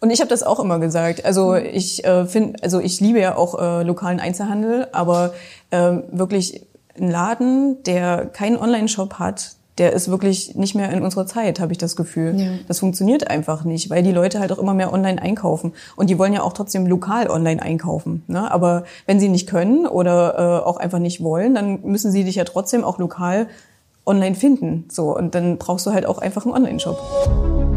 Und ich habe das auch immer gesagt. Also ich äh, finde, also ich liebe ja auch äh, lokalen Einzelhandel, aber äh, wirklich ein Laden, der keinen Online-Shop hat, der ist wirklich nicht mehr in unserer Zeit, habe ich das Gefühl. Ja. Das funktioniert einfach nicht, weil die Leute halt auch immer mehr online einkaufen. Und die wollen ja auch trotzdem lokal online einkaufen. Ne? Aber wenn sie nicht können oder äh, auch einfach nicht wollen, dann müssen sie dich ja trotzdem auch lokal online finden. So, und dann brauchst du halt auch einfach einen Online-Shop.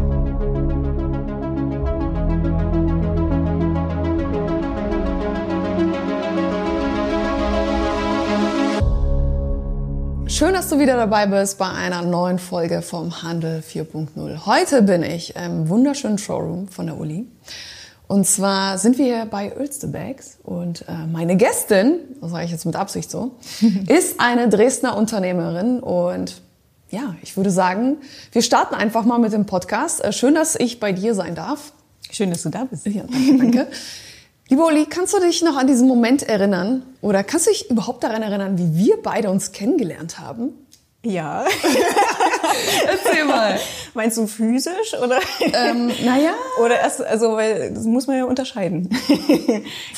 Schön, dass du wieder dabei bist bei einer neuen Folge vom Handel 4.0. Heute bin ich im wunderschönen Showroom von der Uli. Und zwar sind wir hier bei Ölste Bags und äh, meine Gästin, das sage ich jetzt mit Absicht so, ist eine Dresdner Unternehmerin und ja, ich würde sagen, wir starten einfach mal mit dem Podcast. Äh, schön, dass ich bei dir sein darf. Schön, dass du da bist. Ja, danke, danke. Liebe Uli, kannst du dich noch an diesen Moment erinnern? Oder kannst du dich überhaupt daran erinnern, wie wir beide uns kennengelernt haben? Ja. Erzähl mal. Meinst du physisch oder? Ähm, naja. Oder erst, also, weil das muss man ja unterscheiden.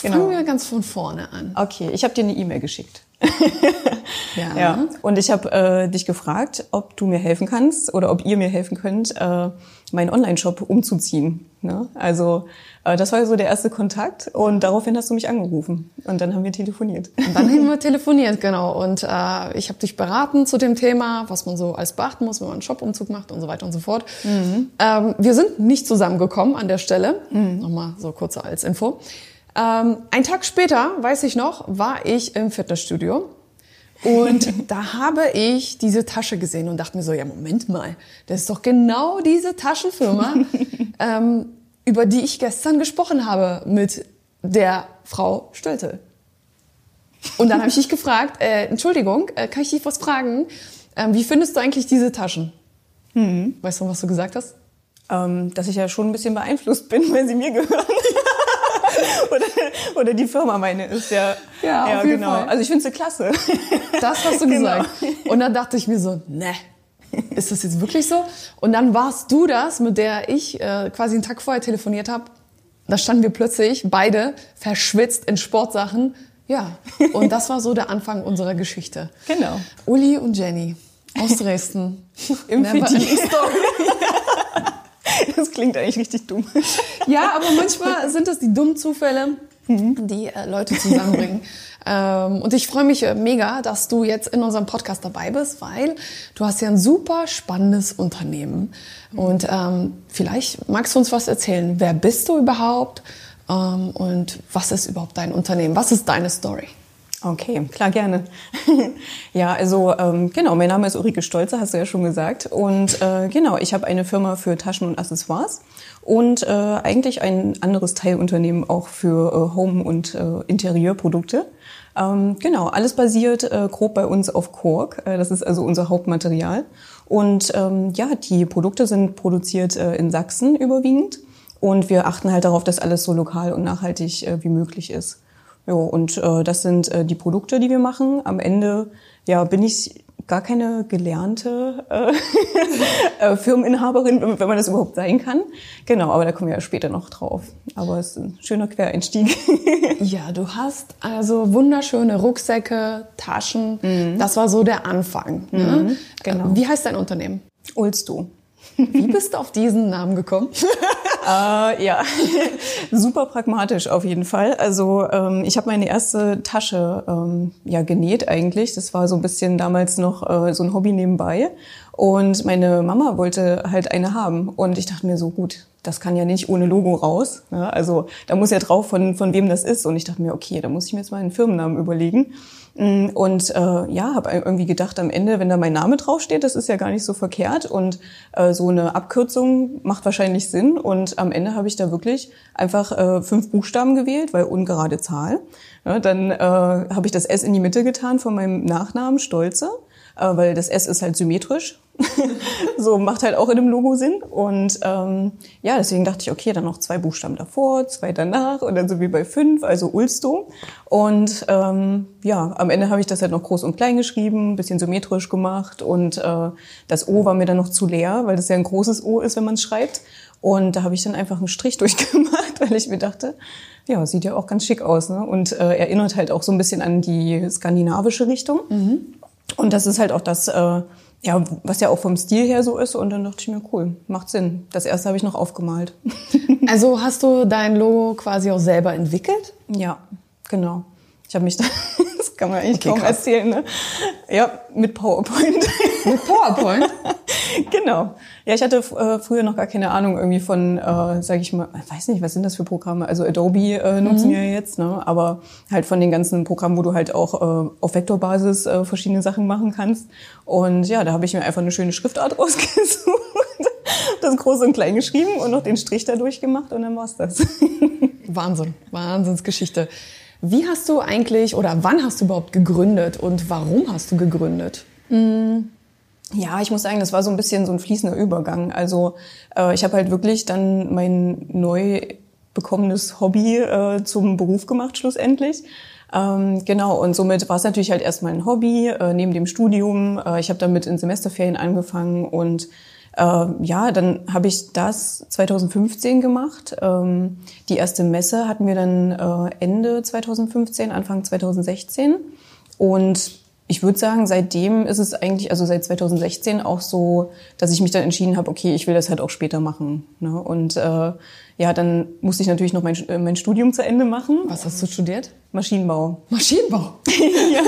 genau. Fangen wir ganz von vorne an. Okay, ich habe dir eine E-Mail geschickt. ja. ja. Und ich habe äh, dich gefragt, ob du mir helfen kannst oder ob ihr mir helfen könnt, äh, meinen Online-Shop umzuziehen. Ne? Also äh, das war so der erste Kontakt und daraufhin hast du mich angerufen und dann haben wir telefoniert. Und dann haben wir telefoniert, genau. Und äh, ich habe dich beraten zu dem Thema, was man so als beachten muss, wenn man einen Shop-Umzug macht und so weiter und so fort. Mhm. Ähm, wir sind nicht zusammengekommen an der Stelle. Mhm. Nochmal so kurz als Info. Ähm, ein Tag später, weiß ich noch, war ich im Fitnessstudio. Und da habe ich diese Tasche gesehen und dachte mir so, ja, Moment mal, das ist doch genau diese Taschenfirma, ähm, über die ich gestern gesprochen habe mit der Frau Stölte. Und dann habe ich dich gefragt, äh, Entschuldigung, äh, kann ich dich was fragen? Ähm, wie findest du eigentlich diese Taschen? Mhm. Weißt du, was du gesagt hast? Ähm, dass ich ja schon ein bisschen beeinflusst bin, weil sie mir gehören. oder, oder die Firma meine ist, ja. Ja, ja genau. Fall. Also ich finde sie klasse. Das hast du genau. gesagt. Und dann dachte ich mir so, ne, ist das jetzt wirklich so? Und dann warst du das, mit der ich äh, quasi einen Tag vorher telefoniert habe. Da standen wir plötzlich beide verschwitzt in Sportsachen. Ja, und das war so der Anfang unserer Geschichte. Genau. Uli und Jenny aus Dresden. Im Story. Das klingt eigentlich richtig dumm. Ja, aber manchmal sind das die dummen Zufälle, die äh, Leute zusammenbringen. ähm, und ich freue mich äh, mega, dass du jetzt in unserem Podcast dabei bist, weil du hast ja ein super spannendes Unternehmen. Und ähm, vielleicht magst du uns was erzählen. Wer bist du überhaupt? Ähm, und was ist überhaupt dein Unternehmen? Was ist deine Story? Okay, klar, gerne. ja, also ähm, genau, mein Name ist Ulrike Stolze, hast du ja schon gesagt. Und äh, genau, ich habe eine Firma für Taschen und Accessoires und äh, eigentlich ein anderes Teilunternehmen auch für äh, Home- und äh, Interieurprodukte. Ähm, genau, alles basiert äh, grob bei uns auf Kork. Äh, das ist also unser Hauptmaterial. Und ähm, ja, die Produkte sind produziert äh, in Sachsen überwiegend. Und wir achten halt darauf, dass alles so lokal und nachhaltig äh, wie möglich ist. Jo, und äh, das sind äh, die Produkte, die wir machen. Am Ende ja, bin ich gar keine gelernte äh, äh, Firmeninhaberin, wenn man das überhaupt sein kann. Genau, aber da kommen wir ja später noch drauf. Aber es ist ein schöner Quereinstieg. ja, du hast also wunderschöne Rucksäcke, Taschen. Mhm. Das war so der Anfang. Ne? Mhm, genau. Wie heißt dein Unternehmen? Ulsto. Wie bist du auf diesen Namen gekommen? äh, ja, super pragmatisch auf jeden Fall. Also ähm, ich habe meine erste Tasche ähm, ja genäht eigentlich. Das war so ein bisschen damals noch äh, so ein Hobby nebenbei. Und meine Mama wollte halt eine haben. Und ich dachte mir so, gut, das kann ja nicht ohne Logo raus. Ja, ne? also da muss ja drauf, von, von wem das ist. Und ich dachte mir, okay, da muss ich mir jetzt mal einen Firmennamen überlegen. Mm, und äh, ja, habe irgendwie gedacht, am Ende, wenn da mein Name draufsteht, das ist ja gar nicht so verkehrt. Und äh, so eine Abkürzung macht wahrscheinlich Sinn. Und am Ende habe ich da wirklich einfach äh, fünf Buchstaben gewählt, weil ungerade Zahl. Ja, dann äh, habe ich das S in die Mitte getan von meinem Nachnamen, Stolze äh, weil das S ist halt symmetrisch. so macht halt auch in dem Logo Sinn. Und ähm, ja, deswegen dachte ich, okay, dann noch zwei Buchstaben davor, zwei danach und dann so wie bei fünf, also Ulsto. Und ähm, ja, am Ende habe ich das halt noch groß und klein geschrieben, ein bisschen symmetrisch gemacht und äh, das O war mir dann noch zu leer, weil das ja ein großes O ist, wenn man es schreibt. Und da habe ich dann einfach einen Strich durchgemacht, weil ich mir dachte, ja, sieht ja auch ganz schick aus. Ne? Und äh, erinnert halt auch so ein bisschen an die skandinavische Richtung. Mhm. Und das ist halt auch das, äh, ja, was ja auch vom Stil her so ist. Und dann dachte ich mir, cool, macht Sinn. Das erste habe ich noch aufgemalt. also hast du dein Logo quasi auch selber entwickelt? Ja, genau. Ich habe mich da, das kann man eigentlich okay, kaum krass. erzählen, ne? Ja, mit PowerPoint. Mit PowerPoint? genau. Ja, ich hatte äh, früher noch gar keine Ahnung irgendwie von, äh, sage ich mal, weiß nicht, was sind das für Programme? Also Adobe äh, nutzen mhm. wir ja jetzt, ne? aber halt von den ganzen Programmen, wo du halt auch äh, auf Vektorbasis äh, verschiedene Sachen machen kannst. Und ja, da habe ich mir einfach eine schöne Schriftart rausgesucht, das groß und klein geschrieben und noch den Strich da durchgemacht und dann war's das. Wahnsinn, Wahnsinnsgeschichte. Wie hast du eigentlich oder wann hast du überhaupt gegründet und warum hast du gegründet? Mm. Ja, ich muss sagen, das war so ein bisschen so ein fließender Übergang. Also äh, ich habe halt wirklich dann mein neu bekommenes Hobby äh, zum Beruf gemacht schlussendlich. Ähm, genau, und somit war es natürlich halt erstmal ein Hobby äh, neben dem Studium. Äh, ich habe damit in Semesterferien angefangen und äh, ja, dann habe ich das 2015 gemacht. Ähm, die erste Messe hatten wir dann äh, Ende 2015, Anfang 2016. Und ich würde sagen, seitdem ist es eigentlich, also seit 2016 auch so, dass ich mich dann entschieden habe, okay, ich will das halt auch später machen. Ne? Und äh, ja, dann musste ich natürlich noch mein, äh, mein Studium zu Ende machen. Was hast du studiert? Maschinenbau. Maschinenbau? ja.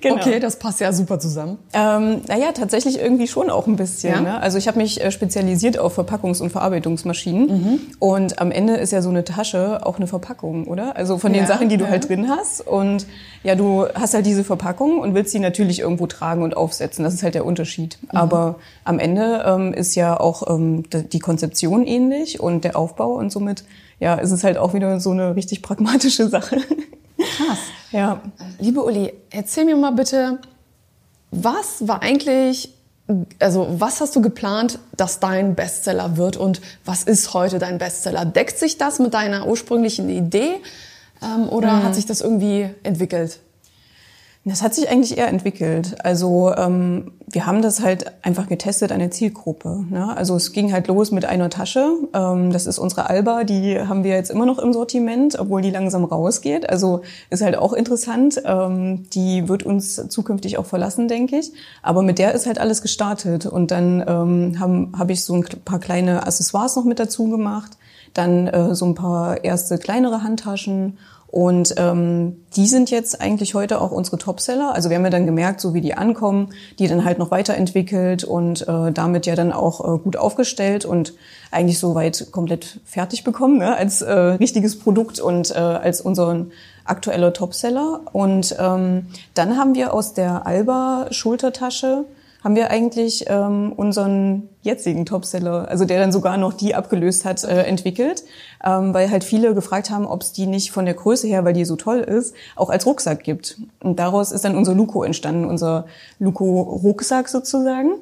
genau. Okay, das passt ja super zusammen. Ähm, naja, tatsächlich irgendwie schon auch ein bisschen. Ja? Ne? Also ich habe mich äh, spezialisiert auf Verpackungs- und Verarbeitungsmaschinen. Mhm. Und am Ende ist ja so eine Tasche auch eine Verpackung, oder? Also von den ja, Sachen, die du ja. halt drin hast. Und ja, du hast halt diese Verpackung und willst sie natürlich irgendwo tragen und aufsetzen. Das ist halt der Unterschied. Mhm. Aber am Ende ähm, ist ja auch ähm, die Konzeption ähnlich und der Aufbau und somit ja, ist es halt auch wieder so eine richtig pragmatische Sache. Krass. Ja. Liebe Uli, erzähl mir mal bitte, was war eigentlich, also was hast du geplant, dass dein Bestseller wird und was ist heute dein Bestseller? Deckt sich das mit deiner ursprünglichen Idee ähm, oder mhm. hat sich das irgendwie entwickelt? Das hat sich eigentlich eher entwickelt. Also ähm, wir haben das halt einfach getestet an der Zielgruppe. Ne? Also es ging halt los mit einer Tasche. Ähm, das ist unsere Alba, die haben wir jetzt immer noch im Sortiment, obwohl die langsam rausgeht. Also ist halt auch interessant. Ähm, die wird uns zukünftig auch verlassen, denke ich. Aber mit der ist halt alles gestartet. Und dann ähm, habe hab ich so ein paar kleine Accessoires noch mit dazu gemacht. Dann äh, so ein paar erste kleinere Handtaschen und ähm, die sind jetzt eigentlich heute auch unsere Topseller. Also wir haben ja dann gemerkt, so wie die ankommen, die dann halt noch weiterentwickelt und äh, damit ja dann auch äh, gut aufgestellt und eigentlich soweit komplett fertig bekommen ne, als äh, richtiges Produkt und äh, als unseren aktueller Topseller. Und ähm, dann haben wir aus der Alba Schultertasche haben wir eigentlich ähm, unseren jetzigen Topseller, also der dann sogar noch die abgelöst hat, äh, entwickelt, ähm, weil halt viele gefragt haben, ob es die nicht von der Größe her, weil die so toll ist, auch als Rucksack gibt. Und daraus ist dann unser Luco entstanden, unser Luco-Rucksack sozusagen.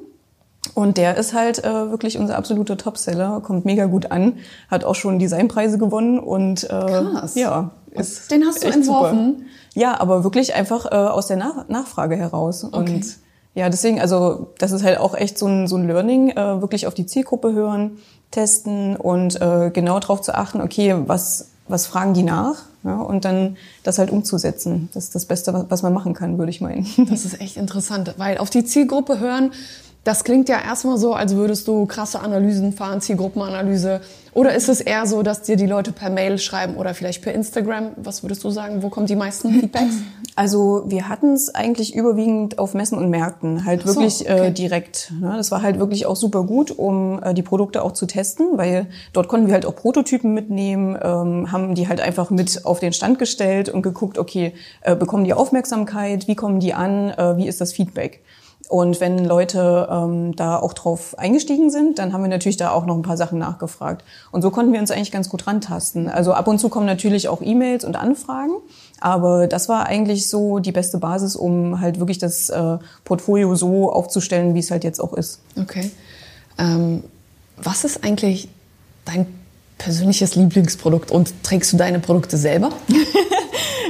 Und der ist halt äh, wirklich unser absoluter Topseller, kommt mega gut an, hat auch schon Designpreise gewonnen und äh, Krass. ja, ist den hast du entworfen? Super. Ja, aber wirklich einfach äh, aus der Nach Nachfrage heraus okay. und ja, deswegen, also das ist halt auch echt so ein, so ein Learning, äh, wirklich auf die Zielgruppe hören, testen und äh, genau darauf zu achten, okay, was, was fragen die nach? Ja, und dann das halt umzusetzen. Das ist das Beste, was man machen kann, würde ich meinen. Das ist echt interessant, weil auf die Zielgruppe hören, das klingt ja erstmal so, als würdest du krasse Analysen fahren, Zielgruppenanalyse. Oder ist es eher so, dass dir die Leute per Mail schreiben oder vielleicht per Instagram? Was würdest du sagen? Wo kommen die meisten Feedbacks? Also wir hatten es eigentlich überwiegend auf Messen und Märkten, halt so, wirklich äh, okay. äh, direkt. Ne? Das war halt wirklich auch super gut, um äh, die Produkte auch zu testen, weil dort konnten wir halt auch Prototypen mitnehmen, ähm, haben die halt einfach mit auf den Stand gestellt und geguckt, okay, äh, bekommen die Aufmerksamkeit, wie kommen die an, äh, wie ist das Feedback? Und wenn Leute ähm, da auch drauf eingestiegen sind, dann haben wir natürlich da auch noch ein paar Sachen nachgefragt. Und so konnten wir uns eigentlich ganz gut rantasten. Also ab und zu kommen natürlich auch E-Mails und Anfragen, aber das war eigentlich so die beste Basis, um halt wirklich das äh, Portfolio so aufzustellen, wie es halt jetzt auch ist. Okay. Ähm, was ist eigentlich dein persönliches Lieblingsprodukt und trägst du deine Produkte selber?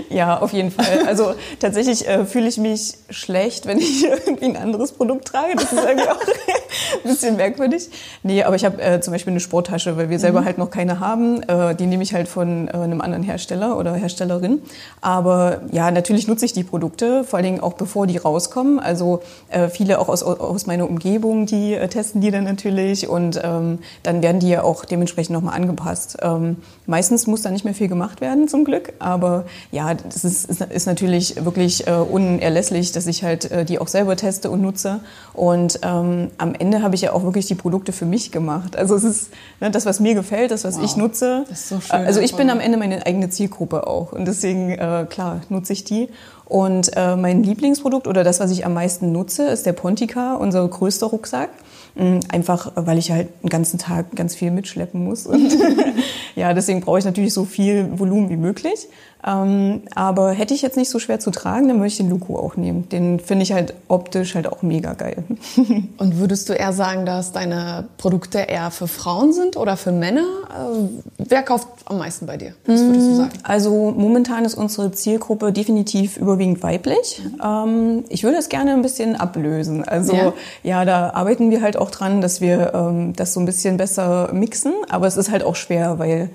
Ja, auf jeden Fall. Also tatsächlich äh, fühle ich mich schlecht, wenn ich irgendwie ein anderes Produkt trage. Das ist irgendwie auch Bisschen merkwürdig. Nee, aber ich habe äh, zum Beispiel eine Sporttasche, weil wir selber mhm. halt noch keine haben. Äh, die nehme ich halt von äh, einem anderen Hersteller oder Herstellerin. Aber ja, natürlich nutze ich die Produkte, vor allen Dingen auch bevor die rauskommen. Also äh, viele auch aus, aus meiner Umgebung, die äh, testen die dann natürlich und ähm, dann werden die ja auch dementsprechend nochmal angepasst. Ähm, meistens muss da nicht mehr viel gemacht werden, zum Glück. Aber ja, das ist, ist, ist natürlich wirklich äh, unerlässlich, dass ich halt die auch selber teste und nutze. Und ähm, am Ende habe ich ja auch wirklich die Produkte für mich gemacht. Also es ist ne, das, was mir gefällt, das, was wow. ich nutze. Das ist so schön. Also ich bin am Ende meine eigene Zielgruppe auch. Und deswegen, äh, klar, nutze ich die. Und äh, mein Lieblingsprodukt oder das, was ich am meisten nutze, ist der Pontica, unser größter Rucksack. Mm, einfach, weil ich halt den ganzen Tag ganz viel mitschleppen muss. Und ja, deswegen brauche ich natürlich so viel Volumen wie möglich. Ähm, aber hätte ich jetzt nicht so schwer zu tragen, dann würde ich den Luku auch nehmen. Den finde ich halt optisch halt auch mega geil. Und würdest du eher sagen, dass deine Produkte eher für Frauen sind oder für Männer? Äh, wer kauft am meisten bei dir? Was würdest du sagen? Also momentan ist unsere Zielgruppe definitiv überwiegend weiblich. Mhm. ich würde es gerne ein bisschen ablösen. Also ja. ja, da arbeiten wir halt auch dran, dass wir ähm, das so ein bisschen besser mixen. Aber es ist halt auch schwer, weil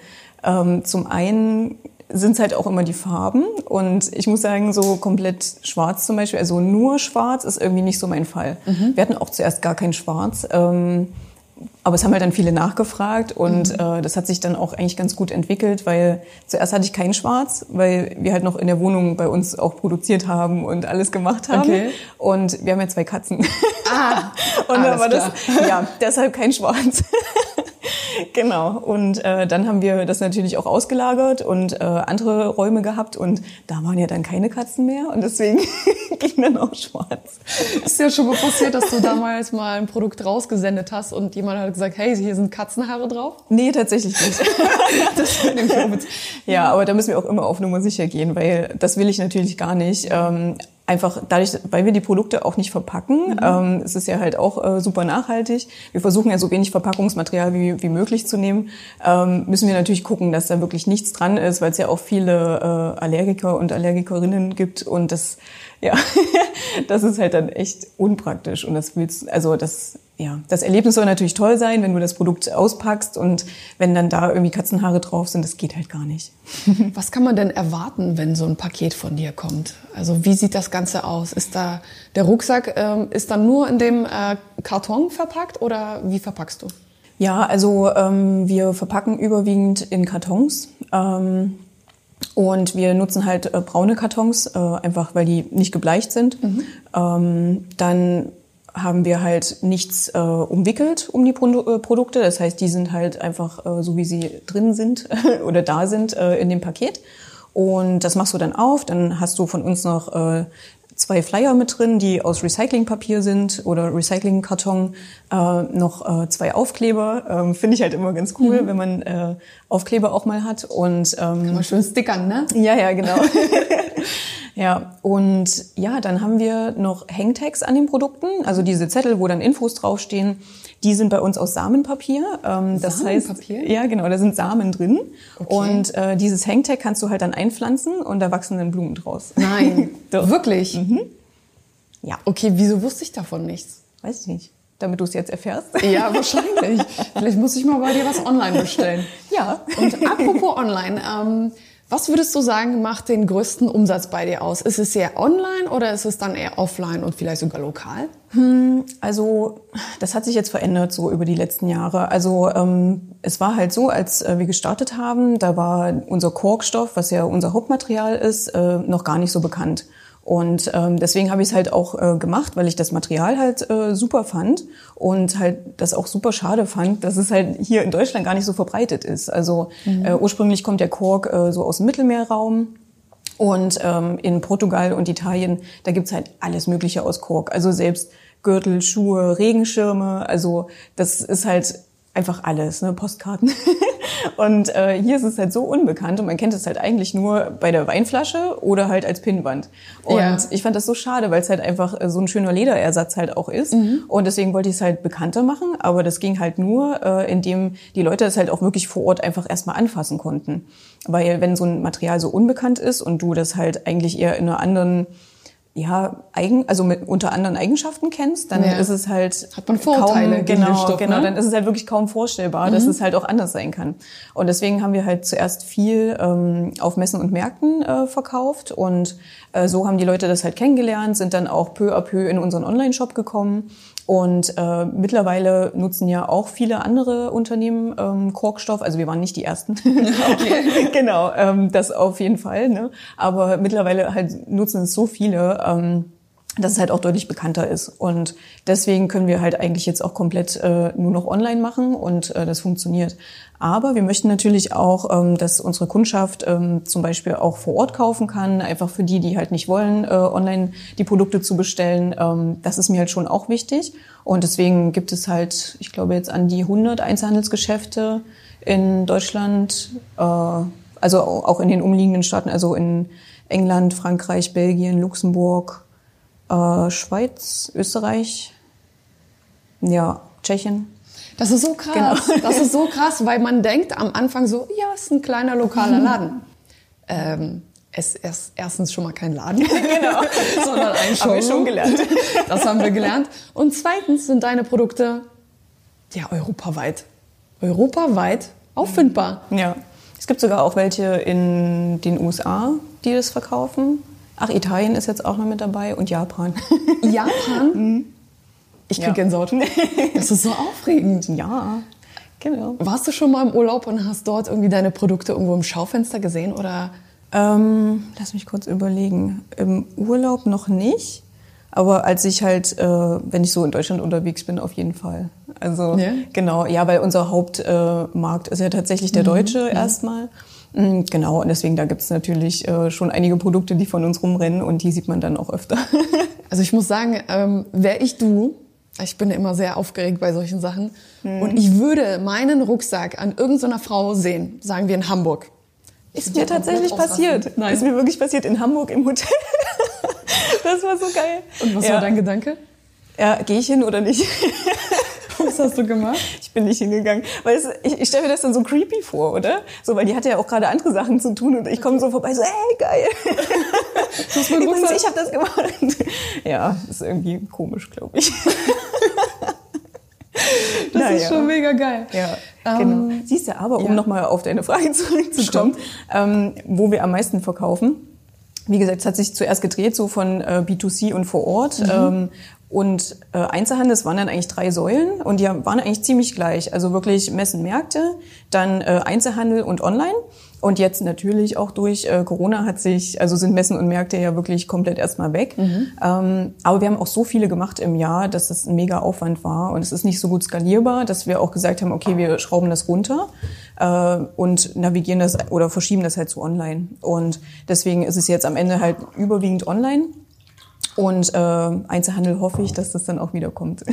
ähm, zum einen sind es halt auch immer die Farben. Und ich muss sagen, so komplett schwarz zum Beispiel, also nur schwarz ist irgendwie nicht so mein Fall. Mhm. Wir hatten auch zuerst gar kein Schwarz. Ähm, aber es haben halt dann viele nachgefragt und mhm. äh, das hat sich dann auch eigentlich ganz gut entwickelt, weil zuerst hatte ich kein Schwarz, weil wir halt noch in der Wohnung bei uns auch produziert haben und alles gemacht haben. Okay. Und wir haben ja zwei Katzen. Ah, und dann war das, ja, deshalb kein Schwarz. genau. Und äh, dann haben wir das natürlich auch ausgelagert und äh, andere Räume gehabt und da waren ja dann keine Katzen mehr und deswegen ging dann auch schwarz. Ist ja schon mal passiert, dass du damals mal ein Produkt rausgesendet hast und jemand hat gesagt, hey, hier sind Katzenhaare drauf? Nee, tatsächlich nicht. das auch mit. Ja, aber da müssen wir auch immer auf Nummer sicher gehen, weil das will ich natürlich gar nicht. Ähm, einfach dadurch, weil wir die Produkte auch nicht verpacken, mhm. ähm, es ist ja halt auch äh, super nachhaltig. Wir versuchen ja so wenig Verpackungsmaterial wie, wie möglich zu nehmen. Ähm, müssen wir natürlich gucken, dass da wirklich nichts dran ist, weil es ja auch viele äh, Allergiker und Allergikerinnen gibt und das ja, das ist halt dann echt unpraktisch und das willst, also das ja, das Erlebnis soll natürlich toll sein, wenn du das Produkt auspackst und wenn dann da irgendwie Katzenhaare drauf sind, das geht halt gar nicht. Was kann man denn erwarten, wenn so ein Paket von dir kommt? Also wie sieht das Ganze aus? Ist da der Rucksack ähm, ist dann nur in dem äh, Karton verpackt oder wie verpackst du? Ja, also ähm, wir verpacken überwiegend in Kartons. Ähm, und wir nutzen halt äh, braune Kartons, äh, einfach weil die nicht gebleicht sind. Mhm. Ähm, dann haben wir halt nichts äh, umwickelt um die Pro äh, Produkte. Das heißt, die sind halt einfach äh, so, wie sie drin sind oder da sind äh, in dem Paket. Und das machst du dann auf. Dann hast du von uns noch äh, zwei Flyer mit drin, die aus Recyclingpapier sind oder Recyclingkarton, äh, noch äh, zwei Aufkleber. Ähm, Finde ich halt immer ganz cool, mhm. wenn man äh, Aufkleber auch mal hat. Und, ähm, Kann man schön stickern, ne? Ja, ja, genau. ja, und ja, dann haben wir noch Hangtags an den Produkten, also diese Zettel, wo dann Infos draufstehen. Die sind bei uns aus Samenpapier. Ähm, das Samenpapier? Heißt, ja, genau, da sind Samen drin. Okay. Und äh, dieses Hangtag kannst du halt dann einpflanzen und da wachsen dann Blumen draus. Nein, wirklich? Mhm. Ja. Okay, wieso wusste ich davon nichts? Weiß ich nicht damit du es jetzt erfährst. Ja, wahrscheinlich. Vielleicht muss ich mal bei dir was online bestellen. Ja. Und apropos online, ähm, was würdest du sagen, macht den größten Umsatz bei dir aus? Ist es eher online oder ist es dann eher offline und vielleicht sogar lokal? Hm, also das hat sich jetzt verändert so über die letzten Jahre. Also ähm, es war halt so, als äh, wir gestartet haben, da war unser Korkstoff, was ja unser Hauptmaterial ist, äh, noch gar nicht so bekannt. Und ähm, deswegen habe ich es halt auch äh, gemacht, weil ich das Material halt äh, super fand und halt das auch super schade fand, dass es halt hier in Deutschland gar nicht so verbreitet ist. Also mhm. äh, ursprünglich kommt der Kork äh, so aus dem Mittelmeerraum. Und ähm, in Portugal und Italien, da gibt's halt alles Mögliche aus Kork. Also selbst Gürtel, Schuhe, Regenschirme. Also das ist halt einfach alles, ne? Postkarten. und äh, hier ist es halt so unbekannt und man kennt es halt eigentlich nur bei der Weinflasche oder halt als Pinnwand. Und ja. ich fand das so schade, weil es halt einfach äh, so ein schöner Lederersatz halt auch ist. Mhm. Und deswegen wollte ich es halt bekannter machen, aber das ging halt nur, äh, indem die Leute es halt auch wirklich vor Ort einfach erstmal anfassen konnten. Weil wenn so ein Material so unbekannt ist und du das halt eigentlich eher in einer anderen ja, eigen, also mit unter anderen Eigenschaften kennst, dann Ja. ist es halt Hat man Vorteile kaum, genau, Stoff, genau, ne? dann ist es halt wirklich kaum vorstellbar, dass es halt auch anders sein kann. Und deswegen haben wir halt zuerst viel ähm, auf Messen und Märkten äh, verkauft und äh, so haben die Leute das halt kennengelernt, sind dann auch peu à peu in unseren Online-Shop gekommen und äh, mittlerweile nutzen ja auch viele andere Unternehmen ähm, Korkstoff. Also wir waren nicht die ersten. genau, ähm, das auf jeden Fall. Ne? Aber mittlerweile halt nutzen es so viele. Ähm, dass es halt auch deutlich bekannter ist. Und deswegen können wir halt eigentlich jetzt auch komplett äh, nur noch online machen und äh, das funktioniert. Aber wir möchten natürlich auch, ähm, dass unsere Kundschaft ähm, zum Beispiel auch vor Ort kaufen kann, einfach für die, die halt nicht wollen, äh, online die Produkte zu bestellen. Ähm, das ist mir halt schon auch wichtig. Und deswegen gibt es halt, ich glaube jetzt an die 100 Einzelhandelsgeschäfte in Deutschland, äh, also auch in den umliegenden Staaten, also in England, Frankreich, Belgien, Luxemburg, äh, Schweiz, Österreich, ja, Tschechien. Das ist so krass. Das ist so krass, weil man denkt am Anfang so, ja, es ist ein kleiner lokaler Laden. Ähm, es ist erstens schon mal kein Laden, genau. sondern ein Showroom. Haben wir schon gelernt. Das haben wir gelernt. Und zweitens sind deine Produkte ja europaweit, europaweit auffindbar. Ja. Es gibt sogar auch welche in den USA, die das verkaufen. Ach, Italien ist jetzt auch noch mit dabei und Japan. Japan. Ich krieg Ja. Gänsehaut. Das ist so aufregend. ja, genau. Warst du schon mal im Urlaub und hast dort irgendwie deine Produkte irgendwo im Schaufenster gesehen oder? Ähm, lass mich kurz überlegen. Im Urlaub noch nicht, aber als ich halt, äh, wenn ich so in Deutschland unterwegs bin, auf jeden Fall. Also Ja? genau, ja, weil unser Hauptmarkt äh, ist ja tatsächlich der deutsche erstmal. Mm, Genau, und deswegen da gibt's natürlich äh, schon einige Produkte, die von uns rumrennen und die sieht man dann auch öfter. Also ich muss sagen, ähm, wäre ich du, ich bin immer sehr aufgeregt bei solchen Sachen, und ich würde meinen Rucksack an irgendeiner Frau sehen, sagen wir in Hamburg. Ist mir tatsächlich passiert. Nein. Ist mir wirklich passiert in Hamburg im Hotel. das war so geil. Und was ja. war dein Gedanke? Ja, gehe ich hin oder nicht? Was hast du gemacht? Ich bin nicht hingegangen. Weil es, ich, ich stelle mir das dann so creepy vor, oder? So, weil die hatte ja auch gerade andere Sachen zu tun und ich komme so vorbei, so, hey, geil. hast meinen Übrigens, ich habe das gemacht. Ja, ist irgendwie komisch, glaube ich. Das ist schon mega geil. Ja, Ähm, genau. Siehst du, aber um ja. nochmal auf deine Frage zurückzukommen, ähm, wo wir am meisten verkaufen. Wie gesagt, es hat sich zuerst gedreht, so von äh, B2C und vor Ort. Mhm. Ähm, und äh, Einzelhandel, es waren dann eigentlich drei Säulen und die waren eigentlich ziemlich gleich. Also wirklich Messen, Märkte, dann äh, Einzelhandel und Online. Und jetzt natürlich auch durch äh, Corona hat sich, also sind Messen und Märkte ja wirklich komplett erstmal weg. Ähm, aber wir haben auch so viele gemacht im Jahr, dass es ein mega Aufwand war und es ist nicht so gut skalierbar, dass wir auch gesagt haben, okay, wir schrauben das runter äh, und navigieren das oder verschieben das halt zu online. Und deswegen ist es jetzt am Ende halt überwiegend online. Und äh, Einzelhandel hoffe ich, dass das dann auch wieder kommt.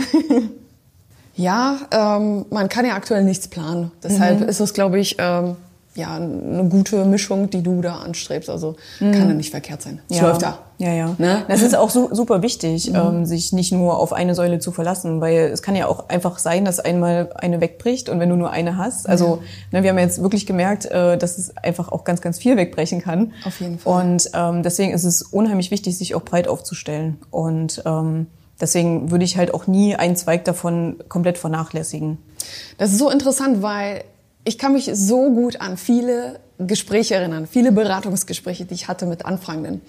Ja, ähm, man kann ja aktuell nichts planen. Deshalb ist es, glaube ich, ähm, ja, eine gute Mischung, die du da anstrebst. Also kann ja nicht verkehrt sein. Es läuft ja. Ja, ja. Ne? Das ist auch su super wichtig, ähm, sich nicht nur auf eine Säule zu verlassen, weil es kann ja auch einfach sein, dass einmal eine wegbricht und wenn du nur eine hast, also ne, wir haben jetzt wirklich gemerkt, äh, dass es einfach auch ganz, ganz viel wegbrechen kann. Auf jeden Fall. Und ähm, deswegen ist es unheimlich wichtig, sich auch breit aufzustellen. Und ähm, deswegen würde ich halt auch nie einen Zweig davon komplett vernachlässigen. Das ist so interessant, weil ich kann mich so gut an viele Gespräche erinnern, viele Beratungsgespräche, die ich hatte mit Anfragenden.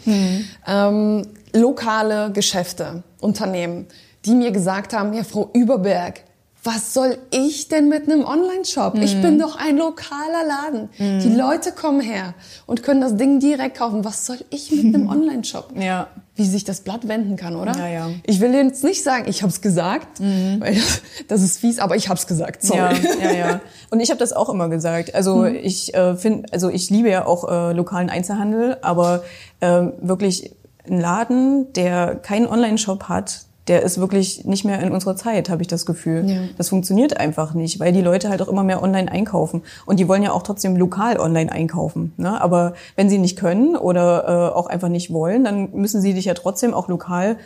Ähm, lokale Geschäfte, Unternehmen, die mir gesagt haben, ja, Frau Überberg, was soll ich denn mit einem Online-Shop? Ich bin doch ein lokaler Laden. Die Leute kommen her und können das Ding direkt kaufen. Was soll ich mit einem Online-Shop? Ja. Wie sich das Blatt wenden kann, oder? Ja, ja. Ich will jetzt nicht sagen, ich habe es gesagt, weil das ist fies, aber ich habe es gesagt. Sorry. Ja, ja, ja. Und ich habe das auch immer gesagt. Also ich äh, finde, also ich liebe ja auch äh, lokalen Einzelhandel, aber ähm, wirklich ein Laden, der keinen Online-Shop hat, der ist wirklich nicht mehr in unserer Zeit, habe ich das Gefühl. Ja. Das funktioniert einfach nicht, weil die Leute halt auch immer mehr online einkaufen. Und die wollen ja auch trotzdem lokal online einkaufen. Ne? Aber wenn sie nicht können oder äh, auch einfach nicht wollen, dann müssen sie dich ja trotzdem auch lokal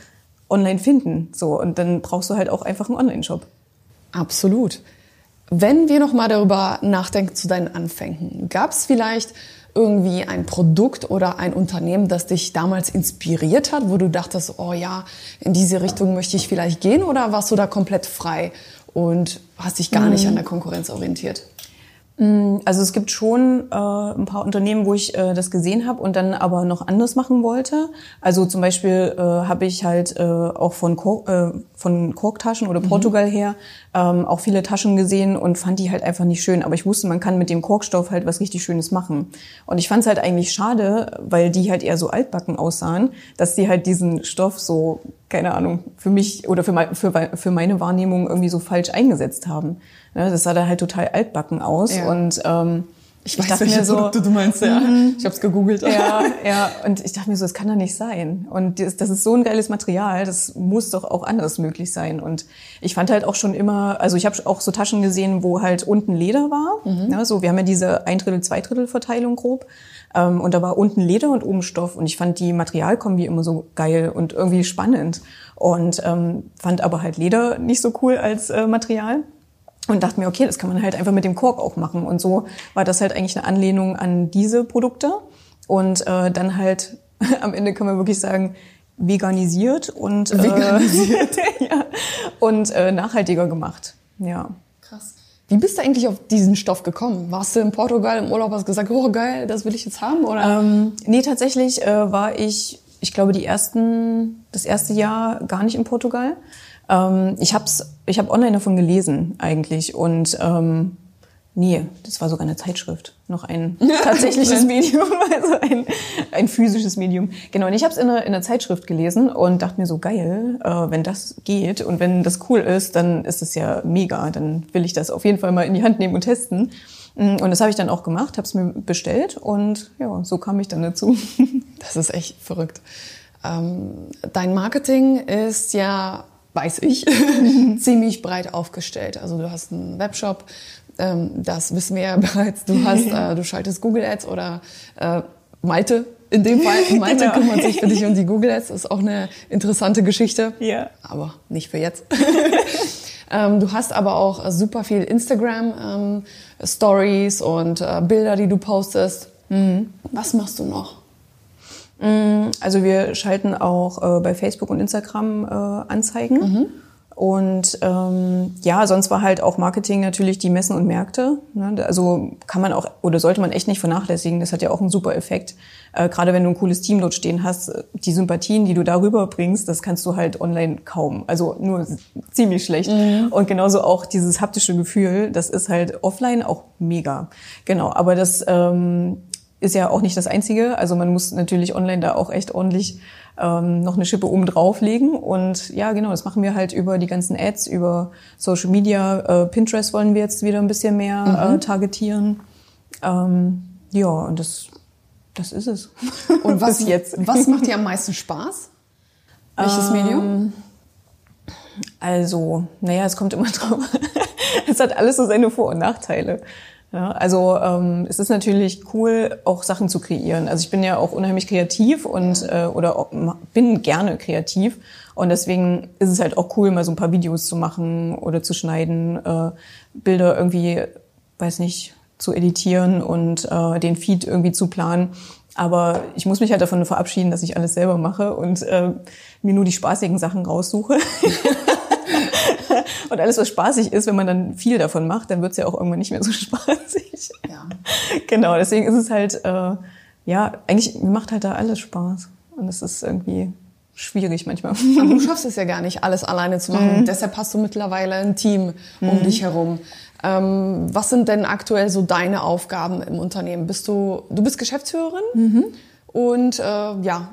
online finden. So Und dann brauchst du halt auch einfach einen Online-Shop. Absolut. Wenn wir noch mal darüber nachdenken zu deinen Anfängen, gab es vielleicht irgendwie ein Produkt oder ein Unternehmen, das dich damals inspiriert hat, wo du dachtest, oh ja, in diese Richtung möchte ich vielleicht gehen oder warst du da komplett frei und hast dich gar nicht an der Konkurrenz orientiert? Mm, also es gibt schon äh, ein paar Unternehmen, wo ich äh, das gesehen habe und dann aber noch anders machen wollte. Also zum Beispiel äh, habe ich halt äh, auch von, Kork, äh, von Korktaschen oder mhm. Portugal her ähm, auch viele Taschen gesehen und fand die halt einfach nicht schön. Aber ich wusste, man kann mit dem Korkstoff halt was richtig Schönes machen. Und ich fand es halt eigentlich schade, weil die halt eher so altbacken aussahen, dass die halt diesen Stoff so, keine Ahnung, für mich oder für, für, für meine Wahrnehmung irgendwie so falsch eingesetzt haben. Ne, das sah da halt total altbacken aus ja. und ähm, ich, ich dachte mir so, Produkte du meinst, ja. Mhm. Ich habe es gegoogelt. Ja, ja. Und ich dachte mir so, das kann doch nicht sein. Und das, das, ist so ein geiles Material, das muss doch auch anders möglich sein. Und ich fand halt auch schon immer, also ich habe auch so Taschen gesehen, wo halt unten Leder war. Mhm. Ja, so, wir haben ja diese ein Drittel, zwei Drittel Verteilung grob. Ähm, und da war unten Leder und oben Stoff. Und ich fand die Materialkombi immer so geil und irgendwie spannend. Und ähm, fand aber halt Leder nicht so cool als äh, Material und dachte mir, okay, das kann man halt einfach mit dem Kork auch machen. Und so war das halt eigentlich eine Anlehnung an diese Produkte. Und äh, dann halt am Ende kann man wirklich sagen, veganisiert und, äh, veganisiert. Ja, und äh, nachhaltiger gemacht. Ja. Krass. Wie bist du eigentlich auf diesen Stoff gekommen? Warst du in Portugal im Urlaub, hast gesagt, oh geil, das will ich jetzt haben? Oder? Ähm, nee, tatsächlich äh, war ich, ich glaube, die ersten, das erste Jahr gar nicht in Portugal. Ähm, ich habe ich hab online davon gelesen eigentlich und ähm, nee, das war sogar eine Zeitschrift, noch ein tatsächliches Medium, also ein, ein physisches Medium. Genau, und ich habe es in, einer, in einer Zeitschrift gelesen und dachte mir so geil, äh, wenn das geht und wenn das cool ist, dann ist es ja mega, dann will ich das auf jeden Fall mal in die Hand nehmen und testen. Mm, und das habe ich dann auch gemacht, habe es mir bestellt und ja, so kam ich dann dazu. Das ist echt verrückt. Ähm, dein Marketing ist ja weiß ich, ziemlich breit aufgestellt. Also du hast einen Webshop, ähm, das wissen wir ja bereits. Du hast, äh, du schaltest Google Ads oder äh, Malte in dem Fall. Malte genau. kümmert sich für dich um die Google Ads. Ist auch eine interessante Geschichte. Ja. Aber nicht für jetzt. ähm, du hast aber auch super viel Instagram ähm, Stories und äh, Bilder, die du postest. Mhm. Was machst du noch? Mm, also wir schalten auch äh, bei Facebook und Instagram äh, Anzeigen. Mhm. Und ähm, ja, sonst war halt auch Marketing natürlich die Messen und Märkte. Ne? Also kann man auch oder sollte man echt nicht vernachlässigen. Das hat ja auch einen super Effekt. Äh, Gerade wenn du ein cooles Team dort stehen hast, die Sympathien, die du darüber bringst, das kannst du halt online kaum. Also nur ziemlich schlecht. Mhm. Und genauso auch dieses haptische Gefühl, das ist halt offline auch mega. Genau. Aber das ähm, ist ja auch nicht das Einzige. Also man muss natürlich online da auch echt ordentlich ähm, noch eine Schippe oben drauflegen. Und ja, genau, das machen wir halt über die ganzen Ads, über Social Media. Äh, Pinterest wollen wir jetzt wieder ein bisschen mehr mhm. äh, targetieren. Ähm, ja, und das, das ist es. Und was jetzt? Was macht dir am meisten Spaß? Welches ähm, Medium? Also, naja, es kommt immer drauf. es hat alles so seine Vor- und Nachteile. Ja, also ähm, es ist natürlich cool, auch Sachen zu kreieren. Also ich bin ja auch unheimlich kreativ und äh, oder bin gerne kreativ und deswegen ist es halt auch cool, mal so ein paar Videos zu machen oder zu schneiden, äh, Bilder irgendwie, weiß nicht, zu editieren und äh, den Feed irgendwie zu planen. Aber ich muss mich halt davon verabschieden, dass ich alles selber mache und äh, mir nur die spaßigen Sachen raussuche. Und alles, was spaßig ist, wenn man dann viel davon macht, dann wird es ja auch irgendwann nicht mehr so spaßig. Ja. Genau, deswegen ist es halt, äh, ja, eigentlich macht halt da alles Spaß. Und es ist irgendwie schwierig manchmal. Aber du schaffst es ja gar nicht, alles alleine zu machen. Mhm. Deshalb hast du mittlerweile ein Team um mhm. dich herum. Ähm, was sind denn aktuell so deine Aufgaben im Unternehmen? Bist du, du bist Geschäftsführerin mhm. und äh, ja,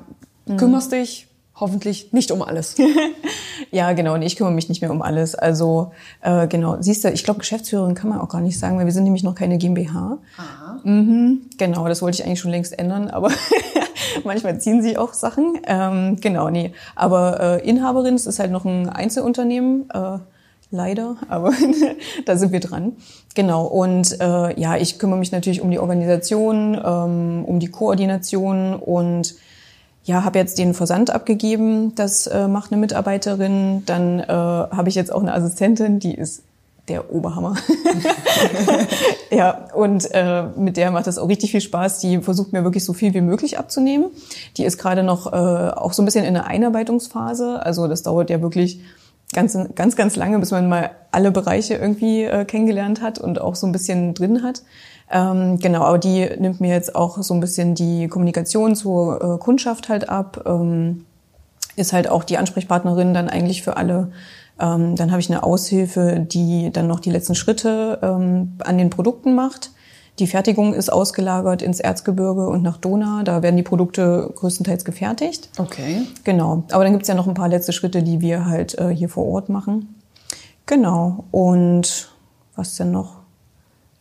mhm. kümmerst dich hoffentlich nicht um alles. ja, genau. Und ich kümmere mich nicht mehr um alles. Also äh, genau, siehst du, ich glaube, Geschäftsführerin kann man auch gar nicht sagen, weil wir sind nämlich noch keine GmbH. Aha. Mhm, genau, das wollte ich eigentlich schon längst ändern, aber manchmal ziehen sie auch Sachen. Ähm, genau, nee. Aber äh, Inhaberin, es ist halt noch ein Einzelunternehmen. Äh, leider, aber da sind wir dran. Genau. Und äh, ja, ich kümmere mich natürlich um die Organisation, ähm, um die Koordination und ja, habe jetzt den Versand abgegeben, das äh, macht eine Mitarbeiterin. Dann äh, habe ich jetzt auch eine Assistentin, die ist der Oberhammer. ja, und äh, mit der macht das auch richtig viel Spaß. Die versucht mir wirklich so viel wie möglich abzunehmen. Die ist gerade noch äh, auch so ein bisschen in der Einarbeitungsphase. Also das dauert ja wirklich ganz, ganz, ganz lange, bis man mal alle Bereiche irgendwie äh, kennengelernt hat und auch so ein bisschen drin hat. Ähm, genau, aber die nimmt mir jetzt auch so ein bisschen die Kommunikation zur äh, Kundschaft halt ab. Ähm, ist halt auch die Ansprechpartnerin dann eigentlich für alle ähm, dann habe ich eine Aushilfe, die dann noch die letzten Schritte ähm, an den Produkten macht. Die Fertigung ist ausgelagert ins Erzgebirge und nach Donau. Da werden die Produkte größtenteils gefertigt. Okay. Genau. Aber dann gibt's ja noch ein paar letzte Schritte, die wir halt äh, hier vor Ort machen. Genau. Und was denn noch?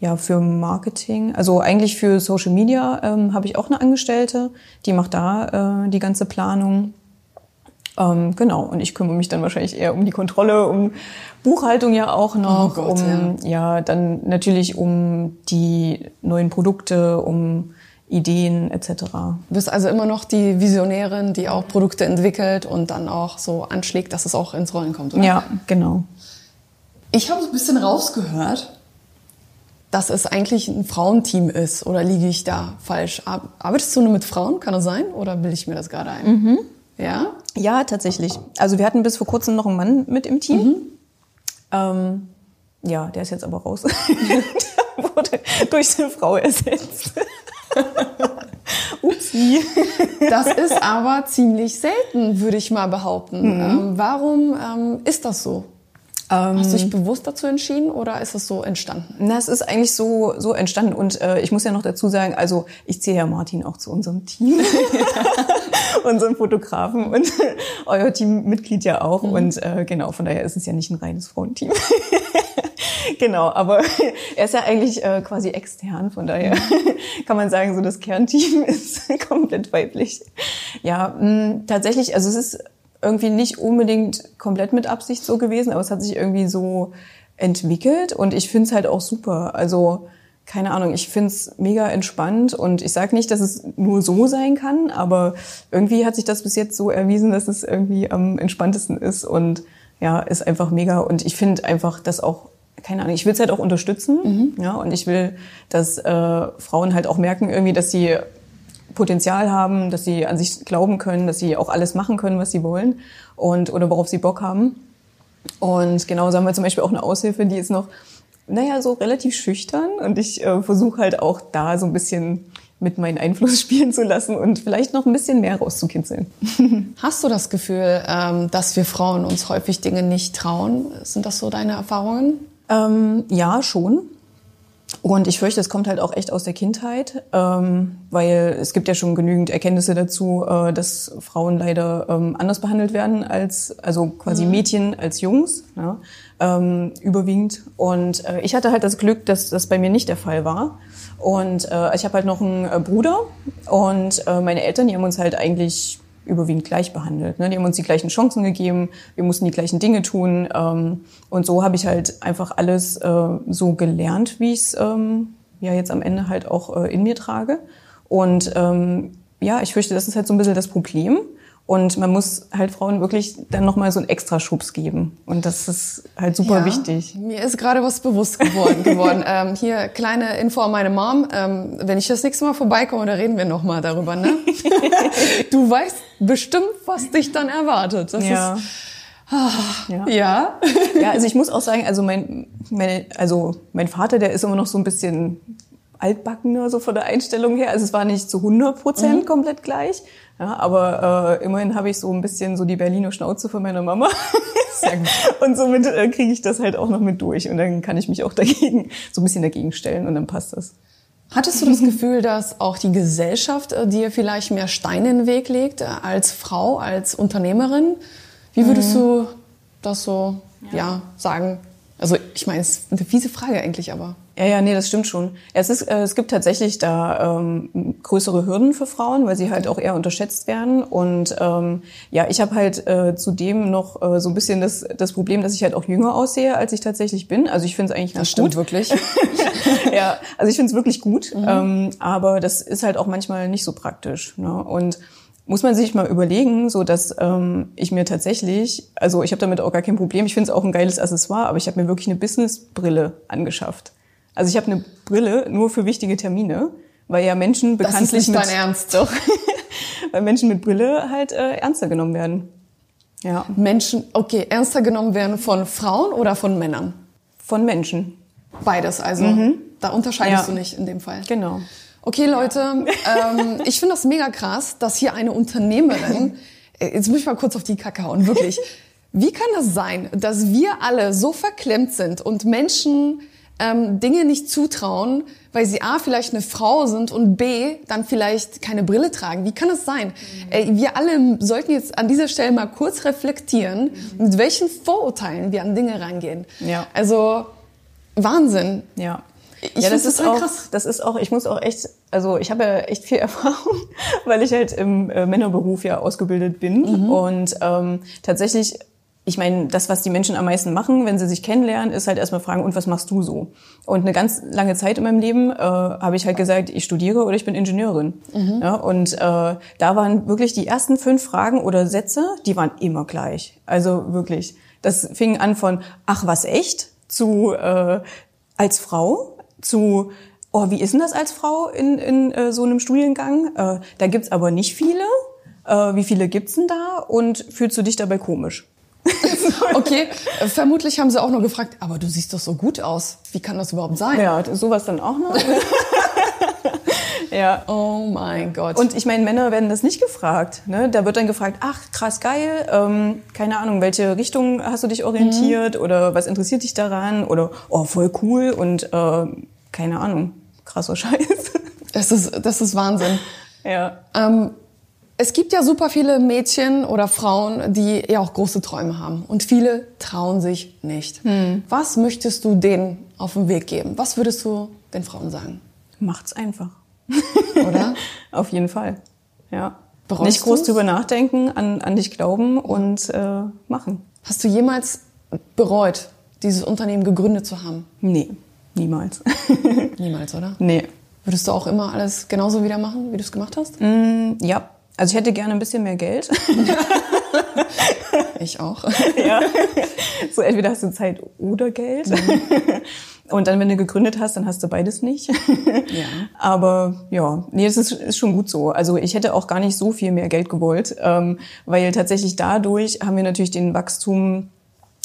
Ja, für Marketing, also eigentlich für Social Media ähm, habe ich auch eine Angestellte, die macht da äh, die ganze Planung. Ähm, genau, und ich kümmere mich dann wahrscheinlich eher um die Kontrolle, um Buchhaltung ja auch noch, oh Gott, um ja. ja dann natürlich um die neuen Produkte, um Ideen etc. Du bist also immer noch die Visionärin, die auch Produkte entwickelt und dann auch so anschlägt, dass es auch ins Rollen kommt, oder? Ja, genau. Ich habe so ein bisschen rausgehört, dass es eigentlich ein Frauenteam ist, oder liege ich da falsch? Arbeitest du nur mit Frauen, kann das sein, oder bilde ich mir das gerade ein? Mhm. Ja? Ja, tatsächlich. Also wir hatten bis vor kurzem noch einen Mann mit im Team. Mhm. Ähm, ja, der ist jetzt aber raus. der wurde durch eine Frau ersetzt. Upsi. Das ist aber ziemlich selten, würde ich mal behaupten. Mhm. Ähm, warum ähm, ist das so? Ähm, Hast du dich bewusst dazu entschieden oder ist es so entstanden? Na, es ist eigentlich so, so entstanden. Und äh, ich muss ja noch dazu sagen, also ich zähle ja Martin auch zu unserem Team, unserem Fotografen und euer Teammitglied ja auch. Mhm. Und äh, genau, von daher ist es ja nicht ein reines Frauenteam. genau, aber er ist ja eigentlich äh, quasi extern, von daher kann man sagen, so das Kernteam ist komplett weiblich. Ja, mh, tatsächlich, also es ist irgendwie nicht unbedingt komplett mit Absicht so gewesen, aber es hat sich irgendwie so entwickelt und ich finde es halt auch super. Also keine Ahnung, ich finde es mega entspannt und ich sage nicht, dass es nur so sein kann, aber irgendwie hat sich das bis jetzt so erwiesen, dass es irgendwie am entspanntesten ist und ja, ist einfach mega und ich finde einfach, dass auch keine Ahnung, ich will es halt auch unterstützen, mhm. ja, und ich will, dass äh, Frauen halt auch merken irgendwie, dass sie Potenzial haben, dass sie an sich glauben können, dass sie auch alles machen können, was sie wollen und oder worauf sie Bock haben. Und genauso haben wir zum Beispiel auch eine Aushilfe, die ist noch, naja, so relativ schüchtern und ich äh, versuche halt auch da so ein bisschen mit meinen Einfluss spielen zu lassen und vielleicht noch ein bisschen mehr rauszukitzeln. Hast du das Gefühl, ähm, dass wir Frauen uns häufig Dinge nicht trauen? Sind das so deine Erfahrungen? Ähm, ja, schon. Und ich fürchte, es kommt halt auch echt aus der Kindheit, ähm, weil es gibt ja schon genügend Erkenntnisse dazu, äh, dass Frauen leider ähm, anders behandelt werden als, also quasi mhm. Mädchen als Jungs, ja, ähm, überwiegend. Und äh, ich hatte halt das Glück, dass das bei mir nicht der Fall war. Und äh, ich habe halt noch einen Bruder und äh, meine Eltern, die haben uns halt eigentlich überwiegend gleich behandelt. Ne? Die haben uns die gleichen Chancen gegeben, wir mussten die gleichen Dinge tun. Ähm, und so habe ich halt einfach alles äh, so gelernt, wie ich es ähm, ja jetzt am Ende halt auch äh, in mir trage. Und ähm, ja, ich fürchte, das ist halt so ein bisschen das Problem. Und man muss halt Frauen wirklich dann nochmal so einen extra Schubs geben. Und das ist halt super ja, wichtig. Mir ist gerade was bewusst geworden. geworden. ähm, hier kleine Info an meine Mom. Ähm, wenn ich das nächste Mal vorbeikomme, da reden wir nochmal darüber. Ne? du weißt bestimmt, was dich dann erwartet. Das ja. ist ah, ja. ja. ja, also ich muss auch sagen, also mein, meine, also mein Vater, der ist immer noch so ein bisschen altbackener so von der Einstellung her. Also es war nicht zu 100 Prozent mhm. komplett gleich. Ja, aber äh, immerhin habe ich so ein bisschen so die Berliner Schnauze von meiner Mama. Und somit äh, kriege ich das halt auch noch mit durch. Und dann kann ich mich auch dagegen, so ein bisschen dagegen stellen und dann passt das. Hattest du das Gefühl, dass auch die Gesellschaft äh, dir vielleicht mehr Steine in den Weg legt äh, als Frau, als Unternehmerin? Wie würdest mhm. du das so ja. ja sagen? Also ich meine, es ist eine fiese Frage eigentlich, aber. Ja, ja, nee, das stimmt schon. Es, ist, äh, es gibt tatsächlich da ähm, größere Hürden für Frauen, weil sie halt auch eher unterschätzt werden. Und ähm, ja, ich habe halt äh, zudem noch äh, so ein bisschen das, das Problem, dass ich halt auch jünger aussehe, als ich tatsächlich bin. Also ich finde es eigentlich ganz das stimmt gut. wirklich. ja, also ich finde es wirklich gut. Mhm. Ähm, aber das ist halt auch manchmal nicht so praktisch. Ne? Und muss man sich mal überlegen, so dass ähm, ich mir tatsächlich, also ich habe damit auch gar kein Problem, ich finde es auch ein geiles Accessoire, aber ich habe mir wirklich eine Businessbrille angeschafft. Also ich habe eine Brille nur für wichtige Termine, weil ja Menschen bekanntlich das ist nicht mit dein Ernst. doch, weil Menschen mit Brille halt äh, ernster genommen werden. Ja, Menschen, okay, ernster genommen werden von Frauen oder von Männern? von Menschen. Beides, also da unterscheidest Ja. du nicht in dem Fall. Genau. Okay, Leute, ähm, ich finde das mega krass, dass hier eine Unternehmerin, äh, jetzt muss ich mal kurz auf die Kacke hauen, wirklich. Wie kann das sein, dass wir alle so verklemmt sind und Menschen ähm, Dinge nicht zutrauen, weil sie A, vielleicht eine Frau sind und B, dann vielleicht keine Brille tragen? Wie kann das sein? Äh, wir alle sollten jetzt an dieser Stelle mal kurz reflektieren, mit welchen Vorurteilen wir an Dinge rangehen. Ja. Also, Wahnsinn. Ja. Ich ja, das ist auch, krass. das ist auch, ich muss auch echt, also ich habe ja echt viel Erfahrung, weil ich halt im äh, Männerberuf ja ausgebildet bin Mhm. und ähm, tatsächlich, ich meine, das, was die Menschen am meisten machen, wenn sie sich kennenlernen, ist halt erstmal fragen, und was machst du so? Und eine ganz lange Zeit in meinem Leben äh, habe ich halt gesagt, ich studiere oder ich bin Ingenieurin. Mhm. Ja, und äh, da waren wirklich die ersten fünf Fragen oder Sätze, die waren immer gleich. Also wirklich. Das fing an von, ach was echt, zu äh, als Frau, zu, oh, wie ist denn das als Frau in, in äh, so einem Studiengang? Äh, da gibt's aber nicht viele. Äh, wie viele gibt's denn da? Und fühlst du dich dabei komisch? Okay, äh, vermutlich haben sie auch nur gefragt, aber du siehst doch so gut aus. Wie kann das überhaupt sein? Ja, sowas dann auch noch. ja. Oh mein Gott. Und ich meine, Männer werden das nicht gefragt. Ne? Da wird dann gefragt, ach, krass geil, ähm, keine Ahnung, welche Richtung hast du dich orientiert oder was interessiert dich daran oder oh, voll cool und äh, keine Ahnung, krasser Scheiß. das ist, das ist Wahnsinn. ja. Ähm, es gibt ja super viele Mädchen oder Frauen, die ja auch große Träume haben. Und viele trauen sich nicht. Hm. Was möchtest du denen auf den Weg geben? Was würdest du den Frauen sagen? Macht's einfach. Oder? Auf jeden Fall. Ja. Bereust nicht groß du's? drüber nachdenken, an, an dich glauben und äh, machen. Hast du jemals bereut, dieses Unternehmen gegründet zu haben? Nee, niemals. Niemals, oder? nee. Würdest du auch immer alles genauso wieder machen, wie du es gemacht hast? Mm, ja. Also ich hätte gerne ein bisschen mehr Geld. Ich auch. ja. So entweder hast du Zeit oder Geld. Und dann, wenn du gegründet hast, dann hast du beides nicht. Ja. Aber ja, nee, das ist, ist schon gut so. Also ich hätte auch gar nicht so viel mehr Geld gewollt, ähm, weil tatsächlich dadurch haben wir natürlich den Wachstum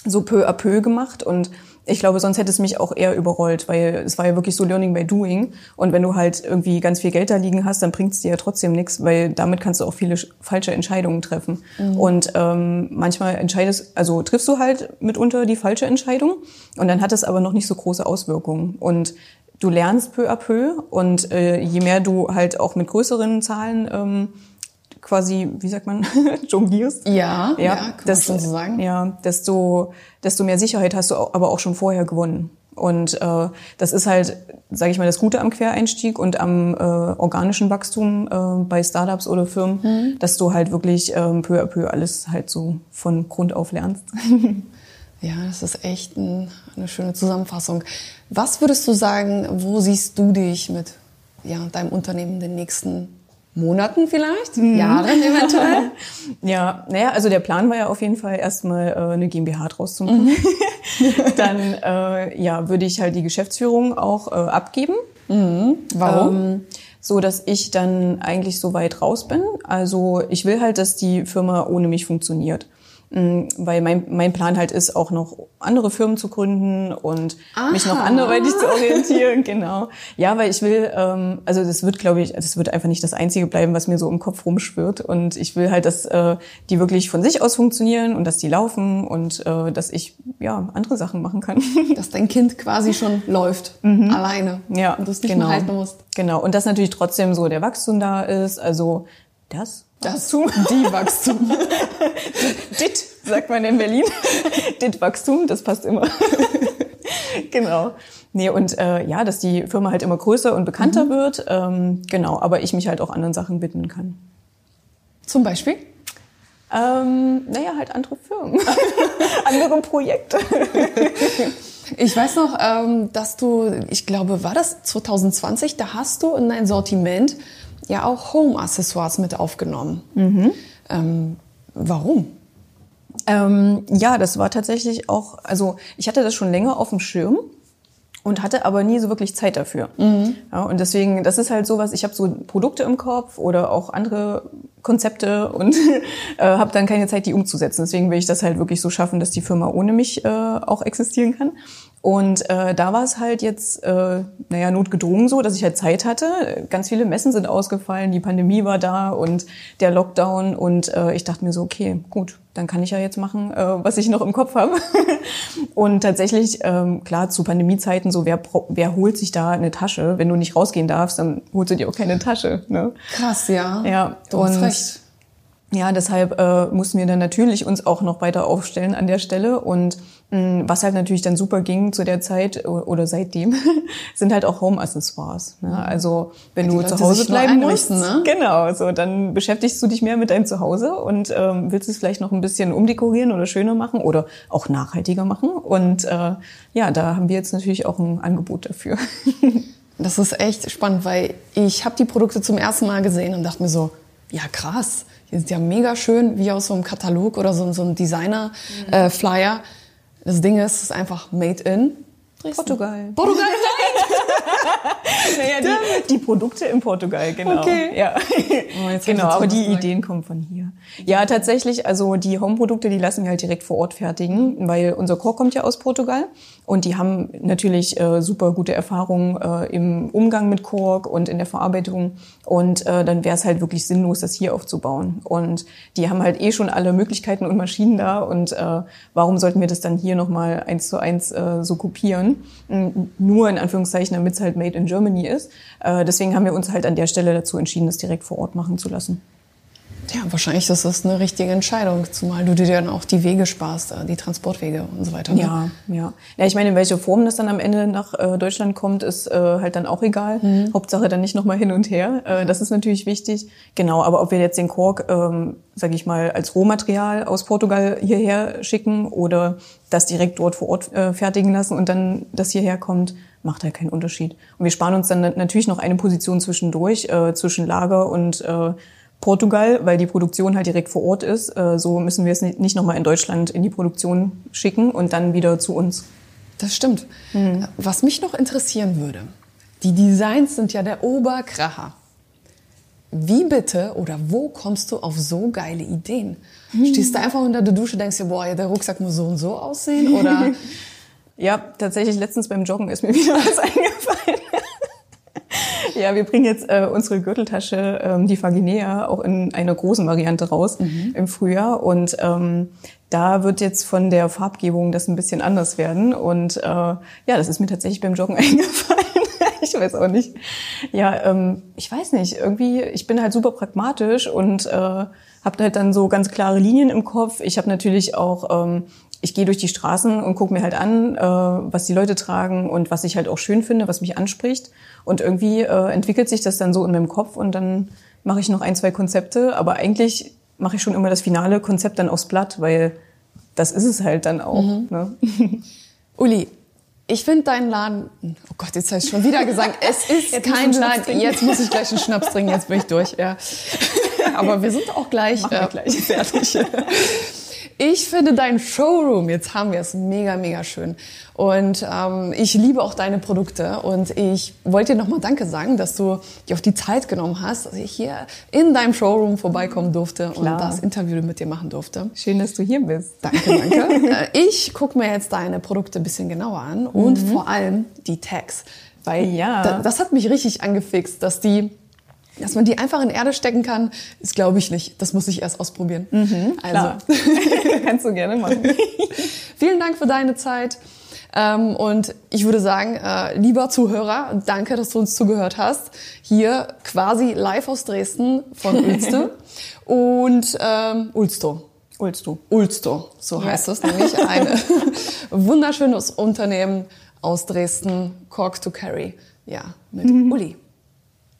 so peu à peu gemacht und ich glaube, sonst hätte es mich auch eher überrollt, weil es war ja wirklich so Learning by Doing. Und wenn du halt irgendwie ganz viel Geld da liegen hast, dann bringt es dir ja trotzdem nichts, weil damit kannst du auch viele sch- falsche Entscheidungen treffen. Und ähm, manchmal entscheidest, also triffst du halt mitunter die falsche Entscheidung und dann hat es aber noch nicht so große Auswirkungen. Und du lernst peu à peu und äh, je mehr du halt auch mit größeren Zahlen ähm, quasi, wie sagt man, jonglierst, Ja, ja, kann man das, schon so sagen. Ja, desto, desto mehr Sicherheit hast du aber auch schon vorher gewonnen. Und äh, das ist halt, sage ich mal, das Gute am Quereinstieg und am äh, organischen Wachstum äh, bei Startups oder Firmen, Mhm. dass du halt wirklich ähm, peu à peu alles halt so von Grund auf lernst. Ja, das ist echt ein, eine schöne Zusammenfassung. Was würdest du sagen, wo siehst du dich mit ja, deinem Unternehmen in den nächsten Monaten vielleicht? Jahren eventuell? Ja, naja, also der Plan war ja auf jeden Fall erstmal äh, eine GmbH draus zu machen. Dann äh, ja, würde ich halt die Geschäftsführung auch äh, abgeben. Warum? Ähm, so dass ich dann eigentlich so weit raus bin. Also ich will halt, dass die Firma ohne mich funktioniert. Mm, Weil mein, mein Plan halt ist, auch noch andere Firmen zu gründen und mich noch Aha. anderweitig zu orientieren, genau. Ja, weil ich will, ähm, also das wird, glaube ich, das wird einfach nicht das Einzige bleiben, was mir so im Kopf rumschwirrt. Und ich will halt, dass äh, die wirklich von sich aus funktionieren und dass die laufen und äh, dass ich ja andere Sachen machen kann. Dass dein Kind quasi schon läuft, alleine. Ja, Und du es nicht genau. mehr halten musst. Genau. Und dass natürlich trotzdem so der Wachstum da ist. Also das. Wachstum. Die Wachstum. Dit, sagt man in Berlin. Dit Wachstum, das passt immer. genau. Nee, und äh, ja, dass die Firma halt immer größer und bekannter wird. Ähm, genau, aber ich mich halt auch anderen Sachen widmen kann. Zum Beispiel? Ähm, naja, halt andere Firmen. andere Projekte. Ich weiß noch, ähm, dass du, ich glaube, war das 2020, da hast du in dein Sortiment ja auch Home-Accessoires mit aufgenommen. Ähm, warum? Ähm, ja, das war tatsächlich auch, also ich hatte das schon länger auf dem Schirm und hatte aber nie so wirklich Zeit dafür. Ja, und deswegen, das ist halt sowas, ich habe so Produkte im Kopf oder auch andere Konzepte und äh, habe dann keine Zeit, die umzusetzen. Deswegen will ich das halt wirklich so schaffen, dass die Firma ohne mich äh, auch existieren kann. Und äh, da war es halt jetzt, äh, naja, notgedrungen so, dass ich halt Zeit hatte. Ganz viele Messen sind ausgefallen, die Pandemie war da und der Lockdown. Und äh, ich dachte mir so, okay, gut, dann kann ich ja jetzt machen, äh, was ich noch im Kopf habe. und tatsächlich, ähm, klar, zu Pandemiezeiten so, wer, wer holt sich da eine Tasche? Wenn du nicht rausgehen darfst, dann holst du dir auch keine Tasche. Ne? Krass, ja. Ja, du und- recht. Ja, deshalb äh, mussten wir dann natürlich uns auch noch weiter aufstellen an der Stelle. Und mh, was halt natürlich dann super ging zu der Zeit oder seitdem, sind halt auch Home-Accessoires. Ne? Also wenn Ja, du zu Hause bleiben musst, ne? genau, so dann beschäftigst du dich mehr mit deinem Zuhause und ähm, willst es vielleicht noch ein bisschen umdekorieren oder schöner machen oder auch nachhaltiger machen. Und äh, ja, da haben wir jetzt natürlich auch ein Angebot dafür. Das ist echt spannend, weil ich habe die Produkte zum ersten Mal gesehen und dachte mir so, ja krass, die sind ja mega schön, wie aus so einem Katalog oder so, so einem Designer-Flyer. das Ding ist, es ist einfach made in Dresden. Portugal. Portugal? Naja, die, die Produkte in Portugal, genau. Okay. Ja. Oh, genau, aber die gesagt. Ideen kommen von hier. Ja, tatsächlich, also die Home-Produkte, die lassen wir halt direkt vor Ort fertigen, weil unser Kork kommt ja aus Portugal und die haben natürlich äh, super gute Erfahrungen äh, im Umgang mit Kork und in der Verarbeitung und äh, dann wäre es halt wirklich sinnlos, das hier aufzubauen. Und die haben halt eh schon alle Möglichkeiten und Maschinen da und äh, warum sollten wir das dann hier nochmal eins zu eins äh, so kopieren? Mm, Nur in Anführungszeichen, damit es halt made in Germany ist. Äh, deswegen haben wir uns halt an der Stelle dazu entschieden, das direkt vor Ort machen zu lassen. Ja, wahrscheinlich ist das eine richtige Entscheidung, zumal du dir dann auch die Wege sparst, äh, die Transportwege und so weiter. ne? Ja, ja. Ja, ich meine, in welche Form das dann am Ende nach äh, Deutschland kommt, ist äh, halt dann auch egal. Hauptsache dann nicht nochmal hin und her. Äh, das ist natürlich wichtig. Genau, aber ob wir jetzt den Kork, ähm, sage ich mal, als Rohmaterial aus Portugal hierher schicken oder das direkt dort vor Ort äh, fertigen lassen und dann das hierher kommt, macht halt keinen Unterschied. Und wir sparen uns dann natürlich noch eine Position zwischendurch, äh, zwischen Lager und äh, Portugal, weil die Produktion halt direkt vor Ort ist. Äh, So müssen wir es nicht nicht nochmal in Deutschland in die Produktion schicken und dann wieder zu uns. Das stimmt. Was mich noch interessieren würde, die Designs sind ja der Oberkracher. Wie bitte oder wo kommst du auf so geile Ideen? Stehst du einfach unter der Dusche, denkst dir, boah, der Rucksack muss so und so aussehen? Oder Ja, tatsächlich letztens beim Joggen ist mir wieder was eingefallen. ja, wir bringen jetzt äh, unsere Gürteltasche, ähm, die Faginea, auch in einer großen Variante raus im Frühjahr. Und ähm, da wird jetzt von der Farbgebung das ein bisschen anders werden. Und äh, ja, das ist mir tatsächlich beim Joggen eingefallen. ich weiß auch nicht. Ja, ähm, ich weiß nicht. Irgendwie, ich bin halt super pragmatisch und äh, habe halt dann so ganz klare Linien im Kopf. Ich habe natürlich auch ähm, ich gehe durch die Straßen und gucke mir halt an, äh, was die Leute tragen und was ich halt auch schön finde, was mich anspricht. Und irgendwie äh, entwickelt sich das dann so in meinem Kopf und dann mache ich noch ein, zwei Konzepte. Aber eigentlich mache ich schon immer das finale Konzept dann aufs Blatt, weil das ist es halt dann auch. Ne? Uli, ich finde deinen Laden. Oh Gott, jetzt habe ich schon wieder gesagt, es ist Jetzt kein Laden. trinken. Jetzt muss ich gleich einen Schnaps trinken, jetzt bin ich durch. Ja. Aber wir sind auch gleich, äh, gleich. fertig. Ich finde dein Showroom, jetzt haben wir es, mega, mega schön. Und ähm, ich liebe auch deine Produkte. Und ich wollte dir nochmal Danke sagen, dass du dir auch die Zeit genommen hast, dass ich hier in deinem Showroom vorbeikommen durfte Klar. und das Interview mit dir machen durfte. Schön, dass du hier bist. Danke, danke. Äh, ich gucke mir jetzt deine Produkte ein bisschen genauer an und vor allem die Tags. Weil Ja. da, das hat mich richtig angefixt, dass die, dass man die einfach in Erde stecken kann, ist glaube ich nicht. Das muss ich erst ausprobieren. also, Klar. Kannst du gerne machen. vielen Dank für deine Zeit. Ähm, und ich würde sagen, äh, lieber Zuhörer, danke, dass du uns zugehört hast. Hier quasi live aus Dresden von Ulste und ähm, Ulsto. Ulsto, so Ja. heißt es nämlich. Ein wunderschönes Unternehmen aus Dresden, Cork to Carry. Ja, mit Uli.